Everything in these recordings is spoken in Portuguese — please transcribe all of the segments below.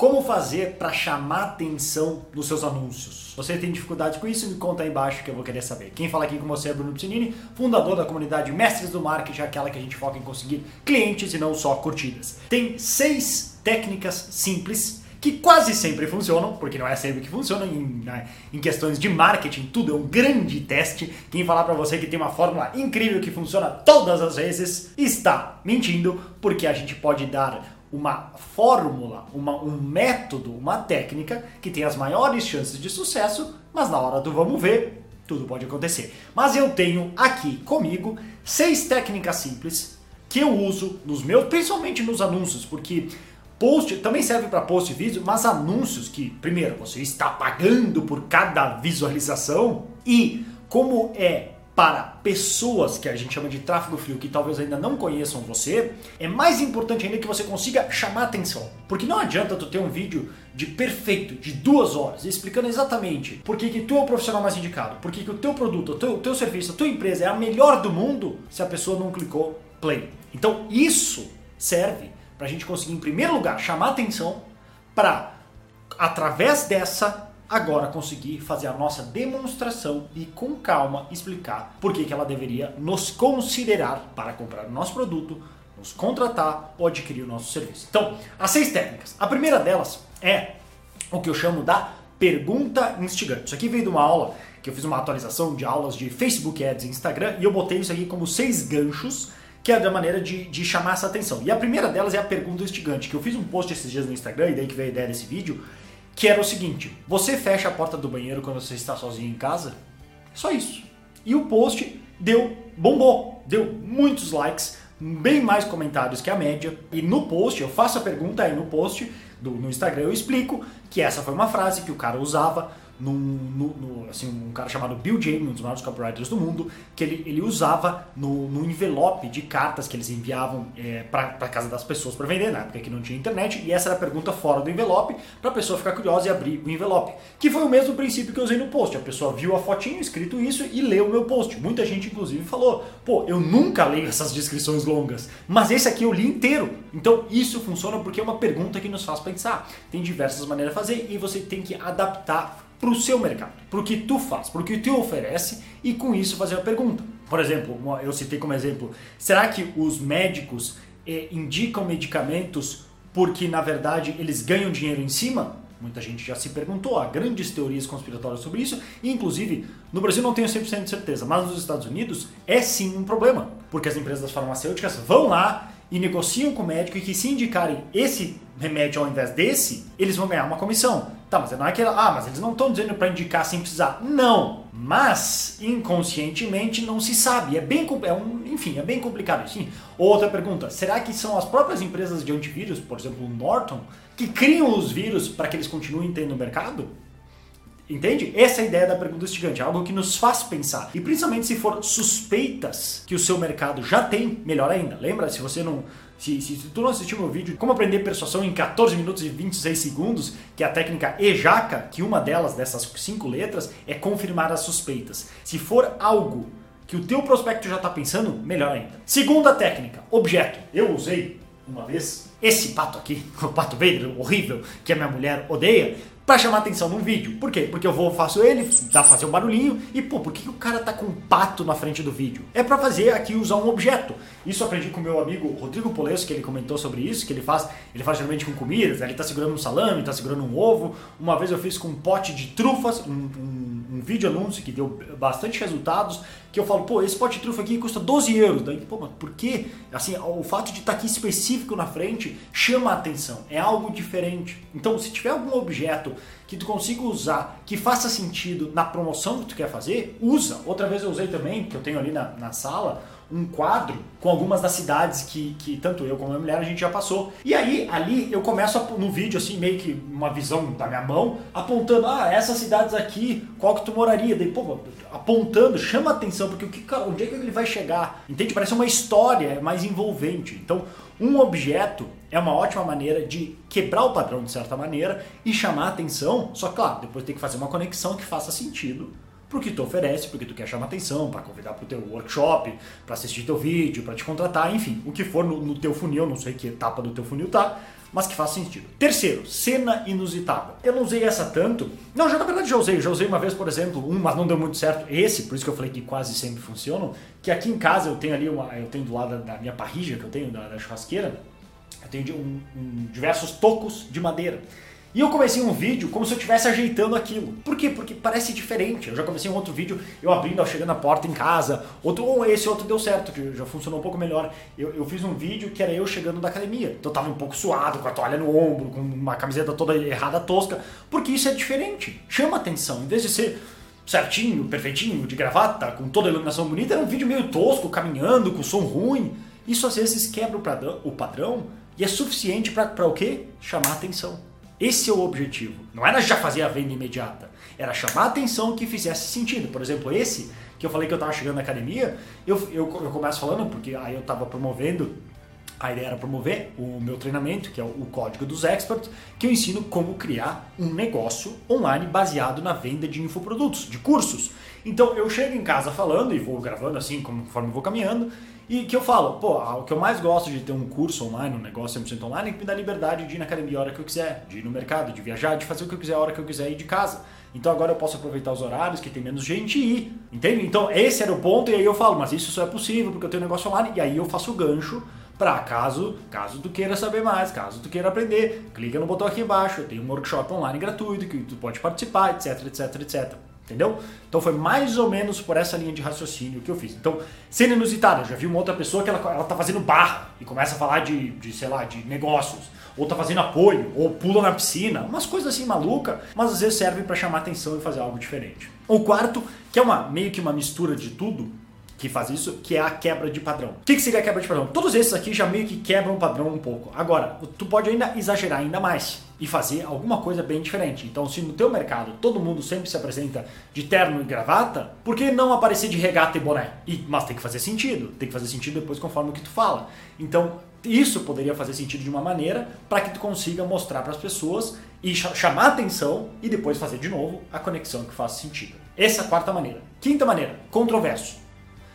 Como fazer para chamar atenção nos seus anúncios? Você tem dificuldade com isso? Me conta aí embaixo que eu vou querer saber. Quem fala aqui com você é Bruno Piscinini, fundador da comunidade Mestres do Marketing, aquela que a gente foca em conseguir clientes e não só curtidas. Tem seis técnicas simples que quase sempre funcionam, porque não é sempre que funcionam em, né, em questões de marketing, tudo é um grande teste. Quem falar para você que tem uma fórmula incrível que funciona todas as vezes está mentindo, porque a gente pode dar uma fórmula, uma, um método, uma técnica que tem as maiores chances de sucesso, mas na hora do vamos ver, tudo pode acontecer. Mas eu tenho aqui comigo seis técnicas simples que eu uso nos meus, principalmente nos anúncios, porque post também serve para post e vídeo, mas anúncios que, primeiro, você está pagando por cada visualização e como é para pessoas que a gente chama de tráfego frio, que talvez ainda não conheçam você, é mais importante ainda que você consiga chamar atenção. Porque não adianta tu ter um vídeo de perfeito, de duas horas, explicando exatamente por que, que tu é o profissional mais indicado, por que, que o teu produto, o teu, o teu serviço, a tua empresa é a melhor do mundo se a pessoa não clicou play. Então isso serve para a gente conseguir, em primeiro lugar, chamar atenção para, através dessa agora conseguir fazer a nossa demonstração e com calma explicar por que, que ela deveria nos considerar para comprar o nosso produto, nos contratar ou adquirir o nosso serviço. Então, as seis técnicas. A primeira delas é o que eu chamo da pergunta instigante. Isso aqui veio de uma aula que eu fiz uma atualização de aulas de Facebook Ads e Instagram e eu botei isso aqui como seis ganchos que é da maneira de, de chamar essa atenção. E a primeira delas é a pergunta instigante, que eu fiz um post esses dias no Instagram, e daí que veio a ideia desse vídeo, que era o seguinte: você fecha a porta do banheiro quando você está sozinho em casa? Só isso. E o post deu bombou, deu muitos likes, bem mais comentários que a média. E no post, eu faço a pergunta aí no post do, no Instagram, eu explico que essa foi uma frase que o cara usava num, assim, um cara chamado Bill James, um dos maiores copywriters do mundo, que ele, ele usava no, no envelope de cartas que eles enviavam é, para casa das pessoas para vender, na época que não tinha internet, e essa era a pergunta fora do envelope, para a pessoa ficar curiosa e abrir o envelope. Que foi o mesmo princípio que eu usei no post. A pessoa viu a fotinho, escrito isso, e leu o meu post. Muita gente, inclusive, falou: pô, eu nunca leio essas descrições longas, mas esse aqui eu li inteiro. Então isso funciona porque é uma pergunta que nos faz pensar. Tem diversas maneiras de fazer e você tem que adaptar para o seu mercado, para o que tu faz, para o que tu oferece e com isso fazer a pergunta. Por exemplo, eu citei como exemplo, será que os médicos eh, indicam medicamentos porque na verdade eles ganham dinheiro em cima? Muita gente já se perguntou, há grandes teorias conspiratórias sobre isso, e inclusive no Brasil não tenho 100% de certeza, mas nos Estados Unidos é sim um problema, porque as empresas farmacêuticas vão lá e negociam com o médico e que se indicarem esse remédio ao invés desse, eles vão ganhar uma comissão. Tá, mas não é que ah, mas eles não estão dizendo para indicar sem precisar. Não, mas inconscientemente não se sabe. É bem, é um, enfim, é bem complicado. Sim. Outra pergunta: será que são as próprias empresas de antivírus, por exemplo, o Norton, que criam os vírus para que eles continuem tendo no mercado? Entende? Essa é a ideia da pergunta instigante, algo que nos faz pensar. E principalmente se for suspeitas que o seu mercado já tem, melhor ainda. Lembra? Se você não. Se, se, se tu não assistiu meu vídeo Como aprender persuasão em 14 minutos e 26 segundos, que é a técnica EJACA, que uma delas, dessas cinco letras, é confirmar as suspeitas. Se for algo que o teu prospecto já está pensando, melhor ainda. Segunda técnica, objeto. Eu usei uma vez esse pato aqui, o pato Vader, horrível, que a minha mulher odeia, para chamar atenção num vídeo. Por quê? Porque eu vou, faço ele, dá pra fazer um barulhinho e, pô, por que, o cara tá com um pato na frente do vídeo? É para fazer aqui usar um objeto. Isso aprendi com meu amigo Rodrigo Polesso, que ele comentou sobre isso, que ele faz, ele faz geralmente com comidas, ele tá segurando um salame, tá segurando um ovo. Uma vez eu fiz com um pote de trufas, um, um, um vídeo anúncio que deu bastante resultados, que eu falo, pô, esse pote de trufa aqui custa 12 euros. Daí, pô, mas por quê? Assim, o fato de estar tá aqui específico na frente chama a atenção, é algo diferente. Então, se tiver algum objeto que tu consiga usar, que faça sentido na promoção que tu quer fazer, usa. Outra vez eu usei também, que eu tenho ali na, na sala, um quadro com algumas das cidades que, que tanto eu como a minha mulher a gente já passou. E aí, ali, eu começo a, no vídeo, assim, meio que uma visão da minha mão, apontando, ah, essas cidades aqui, qual que tu moraria? Daí, pô, apontando, chama atenção, porque o que, onde é que ele vai chegar? Entende? Parece uma história mais envolvente. Então, um objeto é uma ótima maneira de quebrar o padrão de certa maneira e chamar atenção, só claro, depois tem que fazer uma conexão que faça sentido para o que tu oferece, porque tu quer chamar atenção, para convidar para o teu workshop, para assistir teu vídeo, para te contratar, enfim, o que for no, no, teu funil, não sei que etapa do teu funil tá, mas que faz sentido. Terceiro, cena inusitada. Eu não usei essa tanto. Não, já na verdade já usei. Já usei uma vez, por exemplo, um, mas não deu muito certo. Esse, por isso que eu falei que quase sempre funcionam. Que aqui em casa eu tenho ali uma. Eu tenho do lado da minha parrija que eu tenho, da, da churrasqueira, eu tenho um, um, diversos tocos de madeira. E eu comecei um vídeo como se eu estivesse ajeitando aquilo. Por quê? Porque parece diferente. Eu já comecei um outro vídeo, eu abrindo, chegando na porta em casa. Outro, ou esse outro deu certo, que já funcionou um pouco melhor. Eu, eu fiz um vídeo que era eu chegando da academia. Então eu tava um pouco suado, com a toalha no ombro, com uma camiseta toda errada, tosca. Porque isso é diferente. Chama atenção. Em vez de ser certinho, perfeitinho, de gravata, com toda a iluminação bonita, era um vídeo meio tosco, caminhando, com som ruim. Isso às vezes quebra o padrão e é suficiente para o quê? Chamar atenção. Esse é o objetivo. Não era já fazer a venda imediata. Era chamar a atenção que fizesse sentido. Por exemplo, esse que eu falei que eu estava chegando na academia, eu, eu, eu começo falando, porque aí eu estava promovendo a ideia era promover o meu treinamento, que é o Código dos Experts, que eu ensino como criar um negócio online baseado na venda de infoprodutos, de cursos. Então eu chego em casa falando e vou gravando assim, conforme vou caminhando, e que eu falo, pô, o que eu mais gosto de ter um curso online, um negócio 100% online, é que me dá liberdade de ir na academia a hora que eu quiser, de ir no mercado, de viajar, de fazer o que eu quiser a hora que eu quiser ir de casa. Então agora eu posso aproveitar os horários que tem menos gente e ir, entende? Então esse era o ponto e aí eu falo, mas isso só é possível porque eu tenho um negócio online e aí eu faço o gancho para caso, caso tu queira saber mais, caso tu queira aprender, clica no botão aqui embaixo, tem um workshop online gratuito que tu pode participar, etc, etc, etc. Entendeu? Então foi mais ou menos por essa linha de raciocínio que eu fiz. Então, sendo inusitado, eu já vi uma outra pessoa que ela, ela tá fazendo barra e começa a falar de, de, sei lá, de negócios, ou tá fazendo apoio, ou pula na piscina, umas coisas assim maluca, mas às vezes serve para chamar atenção e fazer algo diferente. O quarto, que é uma meio que uma mistura de tudo, que faz isso, que é a quebra de padrão. O que, que seria a quebra de padrão? Todos esses aqui já meio que quebram o padrão um pouco. Agora, tu pode ainda exagerar ainda mais e fazer alguma coisa bem diferente. Então, se no teu mercado todo mundo sempre se apresenta de terno e gravata, por que não aparecer de regata e boné? E, mas tem que fazer sentido. Tem que fazer sentido depois conforme o que tu fala. Então, isso poderia fazer sentido de uma maneira para que tu consiga mostrar para as pessoas e chamar atenção e depois fazer de novo a conexão que faz sentido. Essa é a quarta maneira. Quinta maneira, controverso.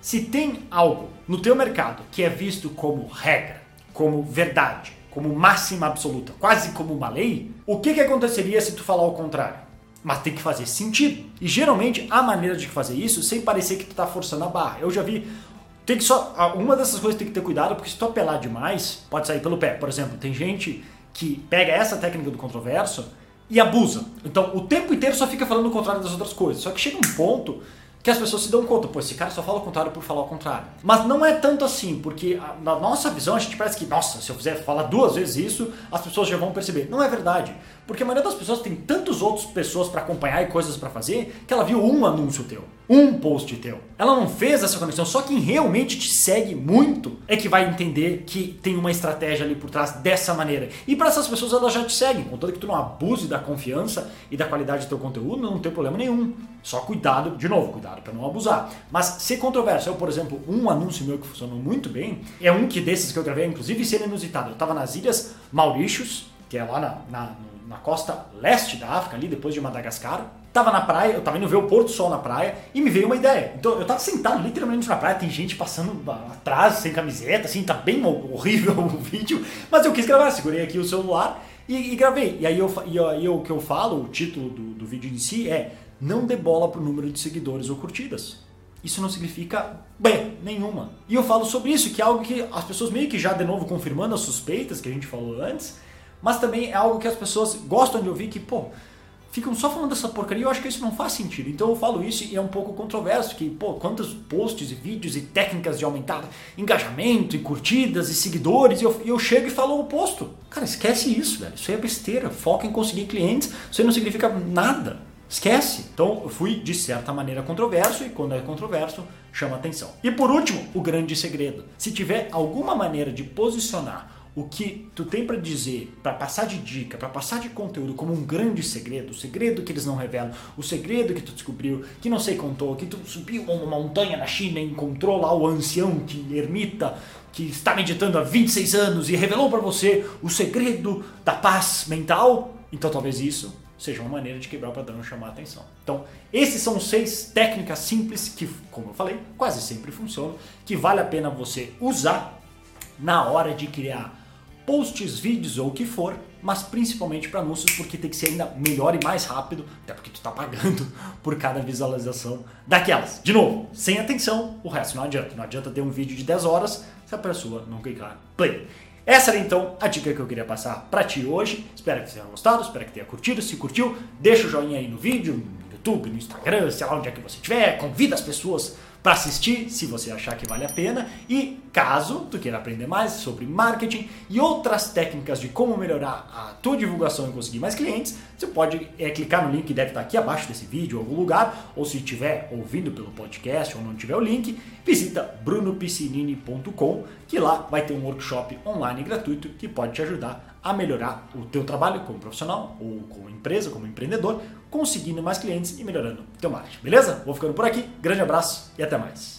Se tem algo no teu mercado que é visto como regra, como verdade, como máxima absoluta, quase como uma lei, o que, que aconteceria se tu falar o contrário? Mas tem que fazer sentido. E geralmente a maneira de fazer isso sem parecer que tu está forçando a barra. Eu já vi tem que só uma dessas coisas tem que ter cuidado porque se tu apelar demais pode sair pelo pé. Por exemplo, tem gente que pega essa técnica do controverso e abusa. Então o tempo inteiro só fica falando o contrário das outras coisas. Só que chega um ponto que as pessoas se dão conta, pô, esse cara só fala o contrário por falar o contrário. Mas não é tanto assim, porque na nossa visão a gente parece que, nossa, se eu fizer falar duas vezes isso, as pessoas já vão perceber. Não é verdade. Porque a maioria das pessoas tem tantas outras pessoas para acompanhar e coisas para fazer que ela viu um anúncio teu, um post teu. Ela não fez essa conexão, só quem realmente te segue muito é que vai entender que tem uma estratégia ali por trás dessa maneira. E para essas pessoas elas já te seguem, contanto que tu não abuse da confiança e da qualidade do teu conteúdo, não tem problema nenhum. Só cuidado, de novo, cuidado para não abusar. Mas se controverso, eu, por exemplo, um anúncio meu que funcionou muito bem, é um que desses que eu gravei, inclusive, ser inusitado. Eu estava nas Ilhas Maurícios, que é lá na, na, na costa leste da África, ali depois de Madagascar. Tava na praia, eu tava indo ver o pôr do sol na praia e me veio uma ideia. Então eu tava sentado literalmente na praia, tem gente passando atrás sem camiseta, assim, tá bem horrível o vídeo, mas eu quis gravar, segurei aqui o celular e, e gravei. E aí eu, e aí o que eu falo, o título do, do vídeo em si é não dê bola pro número de seguidores ou curtidas. Isso não significa bem nenhuma. E eu falo sobre isso, que é algo que as pessoas meio que já de novo confirmando as suspeitas que a gente falou antes, mas também é algo que as pessoas gostam de ouvir que, pô, ficam só falando dessa porcaria, eu acho que isso não faz sentido. Então eu falo isso e é um pouco controverso, que, pô, quantos posts e vídeos e técnicas de aumentar engajamento e curtidas e seguidores, e eu, eu chego e falo o oposto. Cara, esquece isso, velho. Isso aí é besteira. Foca em conseguir clientes, isso aí não significa nada. Esquece. Então eu fui de certa maneira controverso e quando é controverso chama atenção. E por último, o grande segredo. Se tiver alguma maneira de posicionar o que tu tem para dizer, para passar de dica, para passar de conteúdo como um grande segredo, o segredo que eles não revelam, o segredo que tu descobriu, que não sei contou, que tu subiu uma montanha na China e encontrou lá o ancião que ermita que está meditando há 26 anos e revelou para você o segredo da paz mental, então talvez isso seja uma maneira de quebrar o padrão e chamar a atenção. Então, esses são seis técnicas simples que, como eu falei, quase sempre funcionam, que vale a pena você usar na hora de criar posts, vídeos ou o que for, mas principalmente para anúncios porque tem que ser ainda melhor e mais rápido, até porque tu está pagando por cada visualização daquelas. De novo, sem atenção, o resto não adianta. Não adianta ter um vídeo de 10 horas se a pessoa não clicar play. Essa era então a dica que eu queria passar para ti hoje. Espero que você tenha gostado, espero que tenha curtido. Se curtiu, deixa o joinha aí no vídeo, YouTube, no Instagram, sei lá onde é que você estiver. Convida as pessoas para assistir, se você achar que vale a pena. E caso tu queira aprender mais sobre marketing e outras técnicas de como melhorar a tua divulgação e conseguir mais clientes, você pode é, clicar no link que deve estar aqui abaixo desse vídeo, em algum lugar, ou se estiver ouvindo pelo podcast ou não tiver o link, visita brunopiscinini.com, que lá vai ter um workshop online gratuito que pode te ajudar a melhorar o teu trabalho como profissional ou como empresa, como empreendedor, conseguindo mais clientes e melhorando o teu marketing. Beleza? Vou ficando por aqui. Grande abraço e até mais.